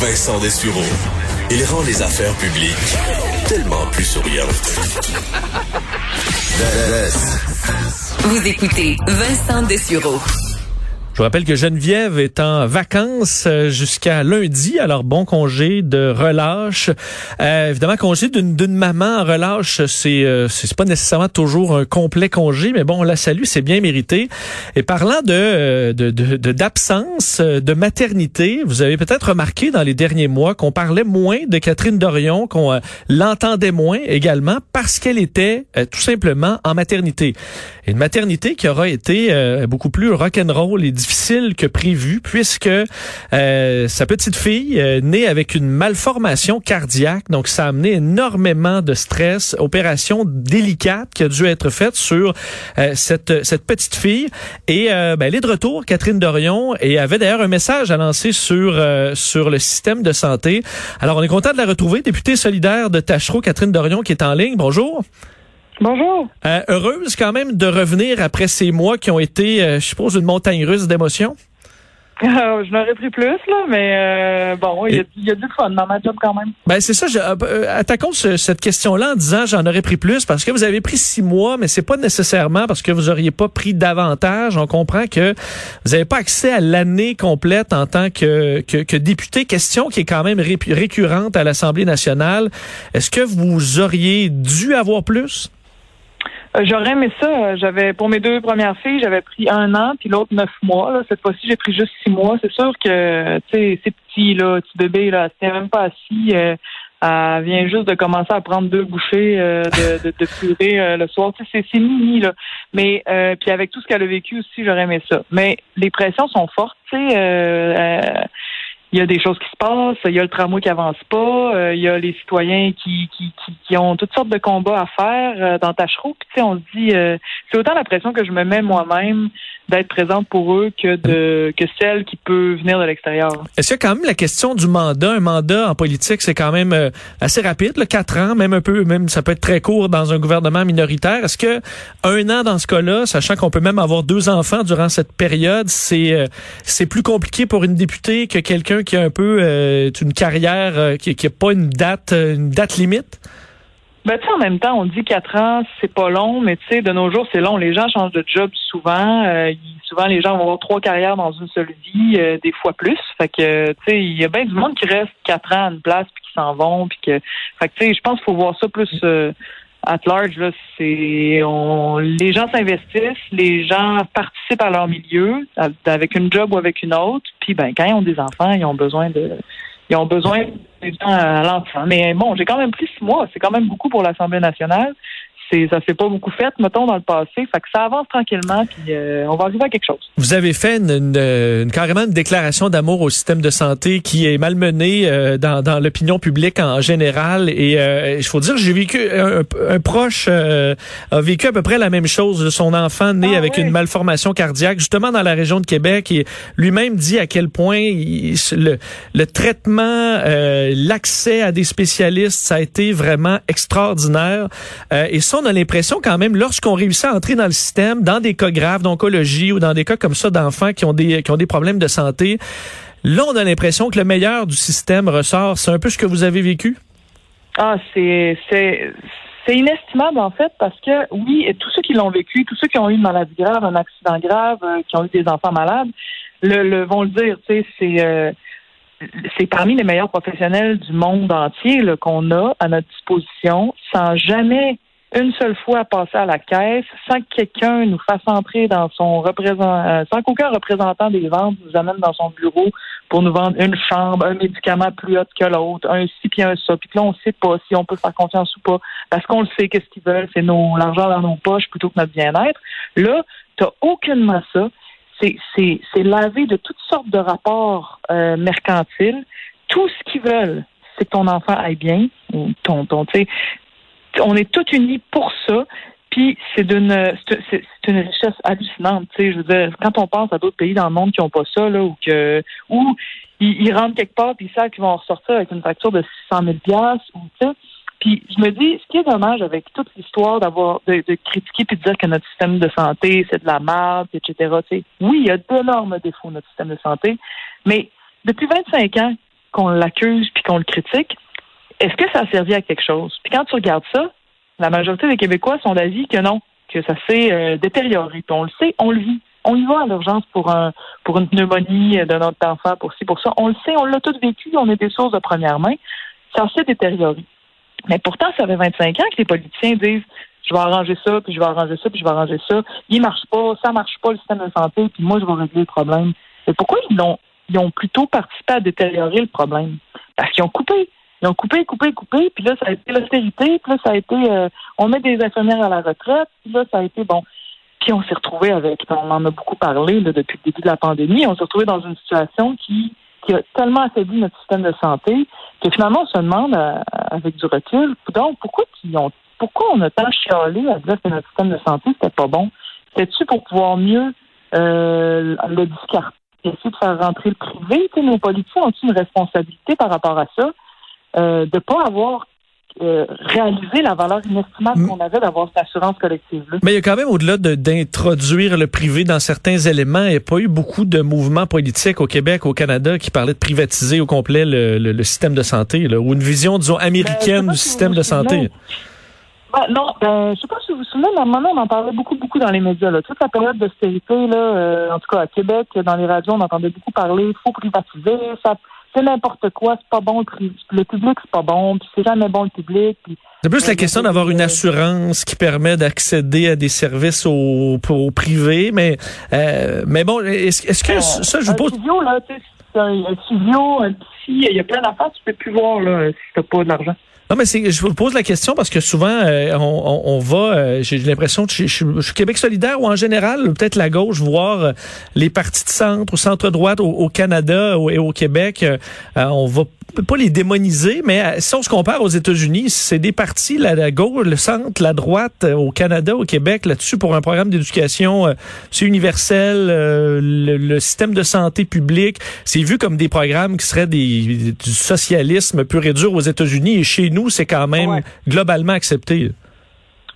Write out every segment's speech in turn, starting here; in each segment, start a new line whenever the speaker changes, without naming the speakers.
Vincent Dessureau. Il rend les affaires publiques tellement plus souriantes.
Vous écoutez Vincent Dessureau.
Je vous rappelle que Geneviève est en vacances euh, jusqu'à lundi, alors bon congé de relâche. Euh, évidemment, congé d'une maman en relâche, c'est euh, c'est pas nécessairement toujours un complet congé, mais bon, on la salue, c'est bien mérité. Et parlant de d'absence, de, de, de, maternité, vous avez peut-être remarqué dans les derniers mois qu'on parlait moins de Catherine Dorion, qu'on l'entendait moins également parce qu'elle était tout simplement en maternité. Une maternité qui aura été beaucoup plus rock'n'roll et difficile que prévu puisque euh, sa petite fille euh, née avec une malformation cardiaque, donc ça a amené énormément de stress, opération délicate qui a dû être faite sur euh, cette cette petite fille et ben, elle est de retour, Catherine Dorion, et avait d'ailleurs un message à lancer sur sur le système de santé. Alors on est content de la retrouver, députée solidaire de Tachereau, Catherine Dorion qui est en ligne. Bonjour.
Bonjour.
Euh, heureuse quand même de revenir après ces mois qui ont été, euh, je suppose, une montagne russe d'émotions?
Euh, je n'aurais pris plus, là, mais euh, bon, il y, a, y, a du fun dans ma job quand même.
Ben c'est ça. Je, attaquons cette question-là en disant j'en aurais pris plus parce que vous avez pris six mois, mais c'est pas nécessairement parce que vous auriez pas pris davantage. On comprend que vous n'avez pas accès à l'année complète en tant que, que, que, député. Question qui est quand même récurrente à l'Assemblée nationale. Est-ce que vous auriez dû avoir plus?
Euh, j'aurais aimé ça. J'avais pour mes deux premières filles, j'avais pris un an, puis l'autre neuf mois. Là. Cette fois-ci, j'ai pris juste six mois. C'est sûr que tu c'est petit, là, petit bébé, là, c'est même pas assis. Euh, elle vient juste de commencer à prendre deux bouchées euh, de, de, de, purée le soir. C'est mini, là. Mais puis avec tout ce qu'elle a vécu aussi, j'aurais aimé ça. Mais les pressions sont fortes, tu sais il y a des choses qui se passent, il y a le tramway qui avance pas, euh, il y a les citoyens qui, qui, qui, ont toutes sortes de combats à faire euh, dans Tachereau. Puis tu sais, on se dit, euh, c'est autant la pression que je me mets moi-même d'être présente pour eux que de que celle qui peut venir de l'extérieur.
Est-ce qu'il y a quand même la question du mandat? Un mandat en politique, c'est quand même assez rapide, le quatre ans, même un peu, même ça peut être très court dans un gouvernement minoritaire. Est-ce que un an dans ce cas-là, sachant qu'on peut même avoir deux enfants durant cette période, c'est c'est plus compliqué pour une députée que quelqu'un qui a un peu euh, une carrière euh, qui n'a pas une date, euh, une date limite?
Ben, en même temps, on dit quatre ans, c'est pas long, mais tu sais, de nos jours, c'est long. Les gens changent de job souvent. souvent, les gens vont avoir trois carrières dans une seule vie, des fois plus. Fait que, tu sais, il y a bien du monde qui reste quatre ans à une place puis qui s'en vont, puis que, fait que, tu sais, je pense qu'il faut voir ça plus at large, là, c'est on, les gens s'investissent, les gens participent à leur milieu avec une job ou avec une autre. Puis ben quand ils ont des enfants, ils ont besoin de ils ont besoin de temps à l'enfant. Mais bon, j'ai quand même pris six mois. C'est quand même beaucoup pour l'Assemblée nationale c'est ça s'est pas beaucoup fait, mettons, dans le passé. Fait que ça avance tranquillement, puis euh, on va arriver à quelque chose.
Vous avez fait une, une, carrément une déclaration d'amour au système de santé qui est malmené euh, dans, dans l'opinion publique en général. Et euh, il faut dire, j'ai vécu un, proche a vécu à peu près la même chose de son enfant né ah avec une malformation cardiaque, justement dans la région de Québec, et lui-même dit à quel point le, le traitement, l'accès à des spécialistes, ça a été vraiment extraordinaire. et ça, on a l'impression quand même, lorsqu'on réussit à entrer dans le système, dans des cas graves d'oncologie ou dans des cas comme ça d'enfants qui ont des qui ont des problèmes de santé, là, on a l'impression que le meilleur du système ressort. C'est un peu ce que vous avez vécu?
Ah, c'est c'est inestimable en fait parce que oui, tous ceux qui l'ont vécu, tous ceux qui ont eu une maladie grave, un accident grave, euh, qui ont eu des enfants malades, le, vont le dire. Tu sais, c'est euh, c'est parmi les meilleurs professionnels du monde entier qu'on a à notre disposition, sans jamais une seule fois passer à la caisse sans que quelqu'un nous fasse entrer dans son représentant, euh, sans qu'aucun représentant des ventes nous amène dans son bureau pour nous vendre une chambre, un médicament plus haut que l'autre, un ci puis un ça. Puis là, on sait pas si on peut faire confiance ou pas. Parce qu'on le sait, qu'est-ce qu'ils veulent, c'est nos l'argent dans nos poches plutôt que notre bien-être. Là, tu aucunement ça. c'est lavé de toutes sortes de rapports euh, mercantiles. Tout ce qu'ils veulent, c'est que ton enfant aille bien. Ton, ton, on est tous unis pour ça. Puis c'est d'une c'est une richesse hallucinante. Je veux dire, quand on pense à d'autres pays dans le monde qui n'ont pas ça, là, ou que ou ils, rentrent quelque part puis ils savent qu'ils vont ressortir avec une facture de 600 000 ou sais, puis je me dis, ce qui est dommage avec toute l'histoire d'avoir de, critiquer puis de dire que notre système de santé c'est de la merde, etc. oui, il y a d'énormes défauts notre système de santé, mais depuis 25 ans qu'on l'accuse puis qu'on le critique, est-ce que ça a servi à quelque chose? Puis quand tu regardes ça, la majorité des Québécois sont d'avis que non, que ça s'est euh, détérioré. Puis on le sait, on le vit. On y va à l'urgence pour un pour une pneumonie de notre enfant, pour ci, pour ça. On le sait, on l'a tous vécu, on est des sources de première main. Ça s'est détérioré. Mais pourtant, ça fait 25 ans que les politiciens disent je vais arranger ça, puis je vais arranger ça, puis je vais arranger ça. Il marche pas, ça marche pas le système de santé, puis moi, je vais régler le problème. Mais pourquoi ils ont, ils ont plutôt participé à détériorer le problème? Parce qu'ils ont coupé. Ils ont coupé, coupé, coupé, puis là, ça a été l'austérité, puis là, ça a été euh, on met des infirmières à la retraite, puis là, ça a été bon. Puis on s'est retrouvé avec, on en a beaucoup parlé là, depuis le début de la pandémie, on s'est retrouvé dans une situation qui qui a tellement affaibli notre système de santé que finalement, on se demande euh, avec du recul, donc pourquoi ont, pourquoi on a tant chialé à dire que notre système de santé, c'était pas bon? C'était-tu pour pouvoir mieux euh, le discarter, essayer de faire rentrer le privé? nos politiciens ont une responsabilité par rapport à ça, euh, de pas avoir euh, réaliser la valeur inestimable qu'on avait d'avoir cette assurance collective-là.
Mais il y a quand même, au-delà d'introduire le privé dans certains éléments, il n'y a pas eu beaucoup de mouvements politiques au Québec, au Canada, qui parlaient de privatiser au complet le, le, système de santé, là, ou une vision, disons, américaine ben, du système de santé.
Ben, non, ben, je sais pas si vous vous souvenez, mais à un moment, on en parlait beaucoup, beaucoup dans les médias. Là. Toute la période d'austérité, là, euh, en tout cas à Québec, dans les radios, on entendait beaucoup parler, il faut privatiser, ça c'est n'importe quoi, c'est pas bon, le public, c'est pas bon, puis c'est jamais bon le public.
C'est plus la question d'avoir une assurance qui permet d'accéder à des services au, au privé, mais euh, mais bon, est-ce est que ça, je vous pose...
Un studio, là, tu sais, un studio, un petit, il y a plein d'affaires tu peux plus voir, là, si t'as pas de l'argent.
Non, mais je vous pose la question parce que souvent, euh, on, on, va, euh, j'ai l'impression que je, suis Québec solidaire ou en général, peut-être la gauche, voir euh, les partis de centre ou centre-droite au, Canada et au Québec, on va pas les démoniser, mais euh, si on se compare aux États-Unis, c'est des partis, la, la, gauche, le centre, la droite, euh, au Canada, au Québec, là-dessus, pour un programme d'éducation, euh, c'est universel, le, système de santé publique, c'est vu comme des programmes qui seraient des, du socialisme pur et dur aux États-Unis, et chez nous, c'est quand même globalement accepté.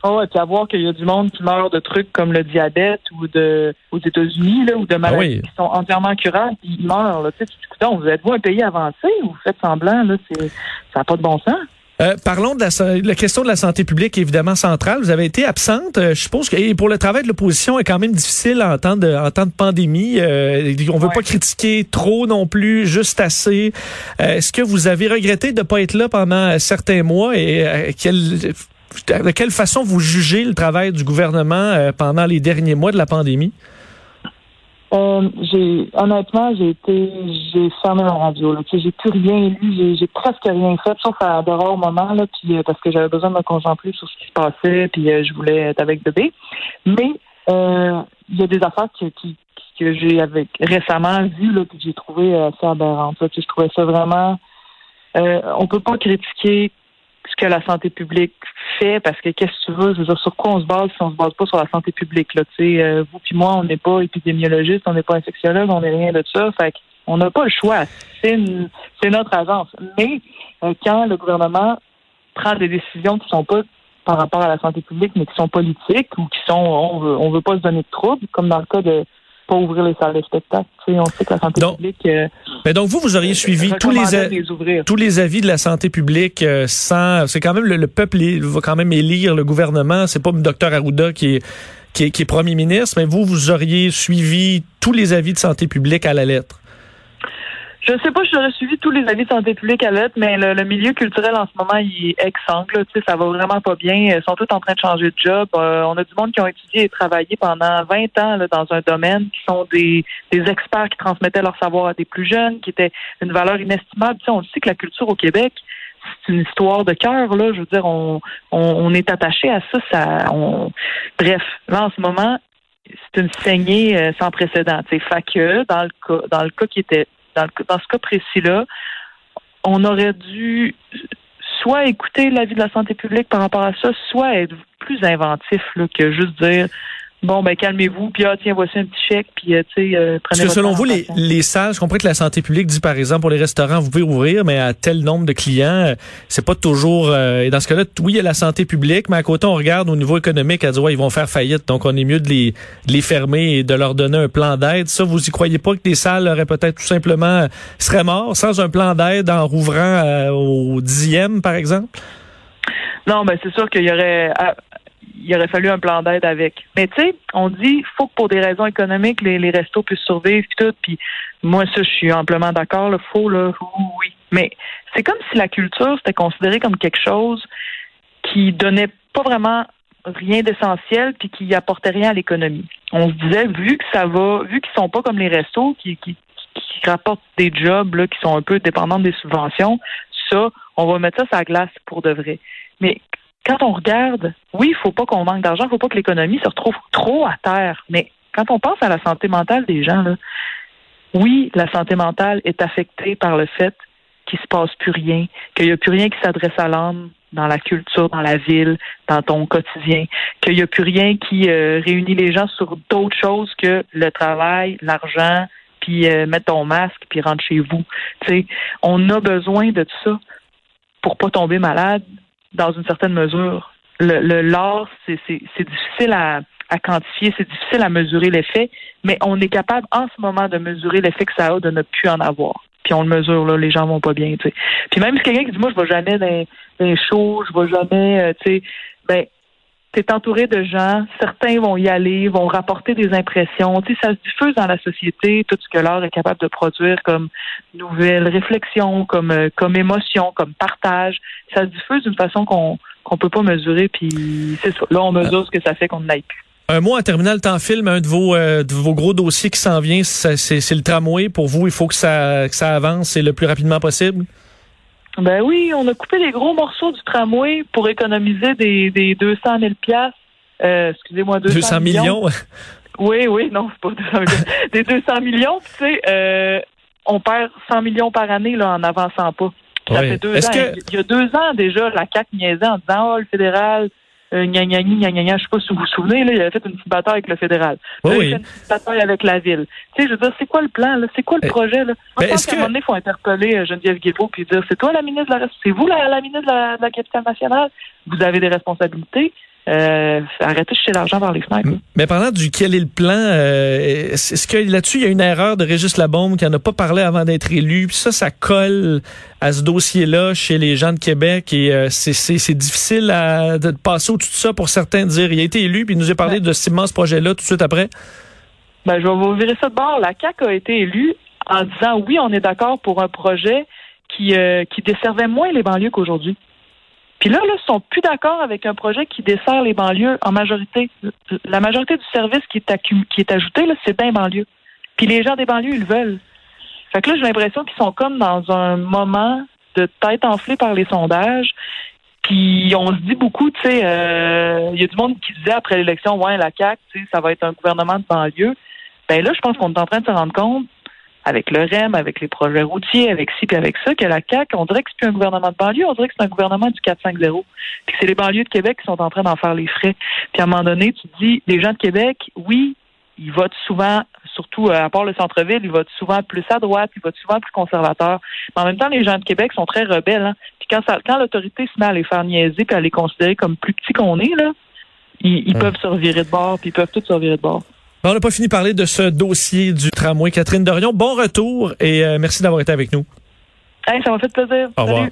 Oh, et puis à voir qu'il y a du monde qui meurt de trucs comme le diabète ou de aux États-Unis là, ou de maladies qui sont entièrement curables, puis ils meurent. Là. Tu sais, vous êtes-vous un pays avancé ou vous faites semblant là, c'est ça n'a pas de bon sens.
Euh, parlons de la, la, question de la santé publique, évidemment centrale. Vous avez été absente. Euh, je suppose que et pour le travail de l'opposition est quand même difficile en temps de, en temps de pandémie. Euh, on veut pas critiquer trop non plus, juste assez. Euh, est-ce que vous avez regretté de ne pas être là pendant certains mois et quel de quelle façon vous jugez le travail du gouvernement euh, pendant les derniers mois de la pandémie?
Euh, honnêtement, j'ai été, j'ai fermé ma radio. J'ai plus rien lu, j'ai presque rien fait, sauf à de rares moments là, euh, parce que j'avais besoin de me concentrer sur ce qui se passait, puis je voulais être avec bébé. Mais il y a des affaires que j'ai récemment vues là, que j'ai trouvé assez aberrantes. je trouvais ça vraiment. on peut pas critiquer ce que la santé publique fait, parce que qu'est-ce que tu veux, je veux dire, sur quoi on se base si on se base pas sur la santé publique, là, tu sais, euh, vous puis moi, on n'est pas épidémiologiste, on n'est pas infectiologue, on n'est rien de ça, fait on n'a pas le choix, c'est notre agence. Mais euh, quand le gouvernement prend des décisions qui sont pas par rapport à la santé publique, mais qui sont politiques ou qui sont, on veut, on veut pas se donner de troubles, comme dans le cas de pas ouvrir les salles de spectacle. Tu sais, on sait que la santé publique. Euh,
mais donc vous, vous auriez suivi tous les, tous les avis de la santé publique euh, sans. C'est quand même le, peuple va quand même élire le gouvernement. C'est pas le docteur Arruda qui est, qui est, qui est premier ministre, mais vous, vous auriez suivi tous les avis de santé publique à la lettre.
Je ne sais pas j'aurais suivi tous les avis de santé publique à l'être, mais le, milieu culturel en ce moment, il est exsangue. Tu sais, ça va vraiment pas bien. Ils sont tous en train de changer de job. Euh, on a du monde qui ont étudié et travaillé pendant 20 ans là, dans un domaine, qui sont des, des experts qui transmettaient leur savoir à des plus jeunes, qui étaient une valeur inestimable. Tu sais, on sait que la culture au Québec, c'est une histoire de cœur. Là, je veux dire, on, on, est attaché à ça. ça on... Bref, là en ce moment, c'est une saignée euh, sans précédent. Fait que dans le cas, dans le cas qui était dans, ce cas précis-là, on aurait dû soit écouter l'avis de la santé publique par rapport à ça, soit être plus inventif là, que juste dire Bon, ben calmez-vous, puis ah, tiens, voici un petit chèque, puis euh, tu sais, euh,
prenez Parce que selon vous, les, les salles, je comprends que la santé publique dit, par exemple, pour les restaurants, vous pouvez ouvrir, mais à tel nombre de clients, euh, c'est pas toujours... et dans ce cas-là, oui, il y a la santé publique, mais à côté, on regarde au niveau économique, à dire, ouais, ils vont faire faillite, donc on est mieux de les, de les fermer et de leur donner un plan d'aide. Ça, vous y croyez pas que des salles auraient peut-être tout simplement... seraient morts sans un plan d'aide en rouvrant au dixième, par exemple?
Non, ben c'est sûr qu'il y aurait il aurait fallu un plan d'aide avec. Mais tu sais, on dit faut que pour des raisons économiques, les, restos puissent survivre puis tout. Puis moi, ça, je suis amplement d'accord. Le faut là, oui. Mais c'est comme si la culture c'était considéré comme quelque chose qui donnait pas vraiment rien d'essentiel puis qui apportait rien à l'économie. On se disait vu que ça va, vu qu'ils sont pas comme les restos qui rapportent des jobs là, qui sont un peu dépendants des subventions, ça, on va mettre ça sur la glace pour de vrai. Mais quand on regarde, oui, il faut pas qu'on manque d'argent, il faut pas que l'économie se retrouve trop à terre. Mais quand on pense à la santé mentale des gens, là, oui, la santé mentale est affectée par le fait qu'il se passe plus rien, qu'il n'y a plus rien qui s'adresse à l'homme dans la culture, dans la ville, dans ton quotidien, qu'il n'y a plus rien qui euh, réunit les gens sur d'autres choses que le travail, l'argent, puis euh, mettre ton masque, puis rentre chez vous. sais, on a besoin de tout ça pour pas tomber malade, dans une certaine mesure. Le l'art, c'est difficile à, à quantifier, c'est difficile à mesurer l'effet, mais on est capable en ce moment de mesurer l'effet que ça a de ne plus en avoir. Puis on le mesure, là, les gens vont pas bien, tu sais. Puis même si quelqu'un qui dit moi je vais jamais dans, dans les shows, je vais jamais, euh, tu sais, ben tu es entouré de gens, certains vont y aller, vont rapporter des impressions. Tu sais, ça se diffuse dans la société, tout ce que l'art est capable de produire comme nouvelles réflexions, comme, euh, comme émotion, comme partage. Ça se diffuse d'une façon qu'on qu'on peut pas mesurer, puis c'est ça. Là, on mesure ce que ça fait qu'on n'aille plus.
Un mot en terminal, temps film, un de vos, euh, de vos gros dossiers qui s'en vient, c'est le tramway. Pour vous, il faut que ça, que ça avance le plus rapidement possible?
Ben oui, on a coupé les gros morceaux du tramway pour économiser des, des 200 000 piastres. Euh, excusez-moi, 200, 200 millions. oui, oui, non, c'est pas 200 millions. des 200 millions, tu sais, euh, on perd 100 millions par année là, en avançant pas. Ça fait deux ans. Il y a deux ans déjà, la CAC niaisait en disant, oh, le fédéral, euh, gna, gna, gna, gna, je sais pas si vous vous souvenez, là, il avait fait une petite bataille avec le fédéral.
Oui,
il a fait une petite bataille avec la ville. Tu sais, je veux dire, c'est quoi le plan, là? C'est quoi le projet, là? Je pense qu'à un moment donné, il faut interpeller euh, Geneviève Guilbeault puis dire, c'est toi la ministre de la, c'est vous la, la ministre de la, de la capitale nationale? Vous avez des responsabilités. Euh, arrêtez de jeter l'argent vers les fenêtres.
Mais parlant du quel est le plan, euh, est-ce que là-dessus, il y a une erreur de Régis Labombe qui n'en a pas parlé avant d'être élu? Puis ça, ça colle à ce dossier-là chez les gens de Québec et euh, c'est difficile à, de passer au-dessus de ça pour certains de dire il a été élu puis il nous a parlé de cet immense projet-là tout de suite après.
Ben, je vais vous virer ça de bord. La CAQ a été élue en disant oui, on est d'accord pour un projet qui, qui desservait moins les banlieues qu'aujourd'hui. Puis là, là, ils sont plus d'accord avec un projet qui dessert les banlieues en majorité. La majorité du service qui est, qui est ajouté, là, c'est dans les banlieues. Puis les gens des banlieues, ils le veulent. Fait que là, j'ai l'impression qu'ils sont comme dans un moment de tête enflée par les sondages. Puis on se dit beaucoup, tu sais, euh, il y a du monde qui disait après l'élection, ouais, la CAQ, tu sais, ça va être un gouvernement de banlieue. Ben là, je pense qu'on est en train de se rendre compte avec le REM, avec les projets routiers, avec ci puis avec ça, que la CAQ, on dirait que c'est plus un gouvernement de banlieue, on dirait que c'est un gouvernement du 4-5-0. Puis c'est les banlieues de Québec qui sont en train d'en faire les frais. Puis à un moment donné, tu te dis, les gens de Québec, oui, ils votent souvent, surtout euh, à part le centre-ville, ils votent souvent plus à droite, ils votent souvent plus conservateurs. Mais en même temps, les gens de Québec sont très rebelles. Hein. Puis quand, ça, quand l'autorité se met à les faire niaiser puis à les considérer comme plus petits qu'on est, là, ils, ils peuvent se revirer de bord, puis ils peuvent tous se revirer de bord
on n'a pas fini de parler de ce dossier du tramway. Catherine Dorion, bon retour et euh, merci d'avoir été avec nous.
ça m'a fait plaisir.
Au revoir.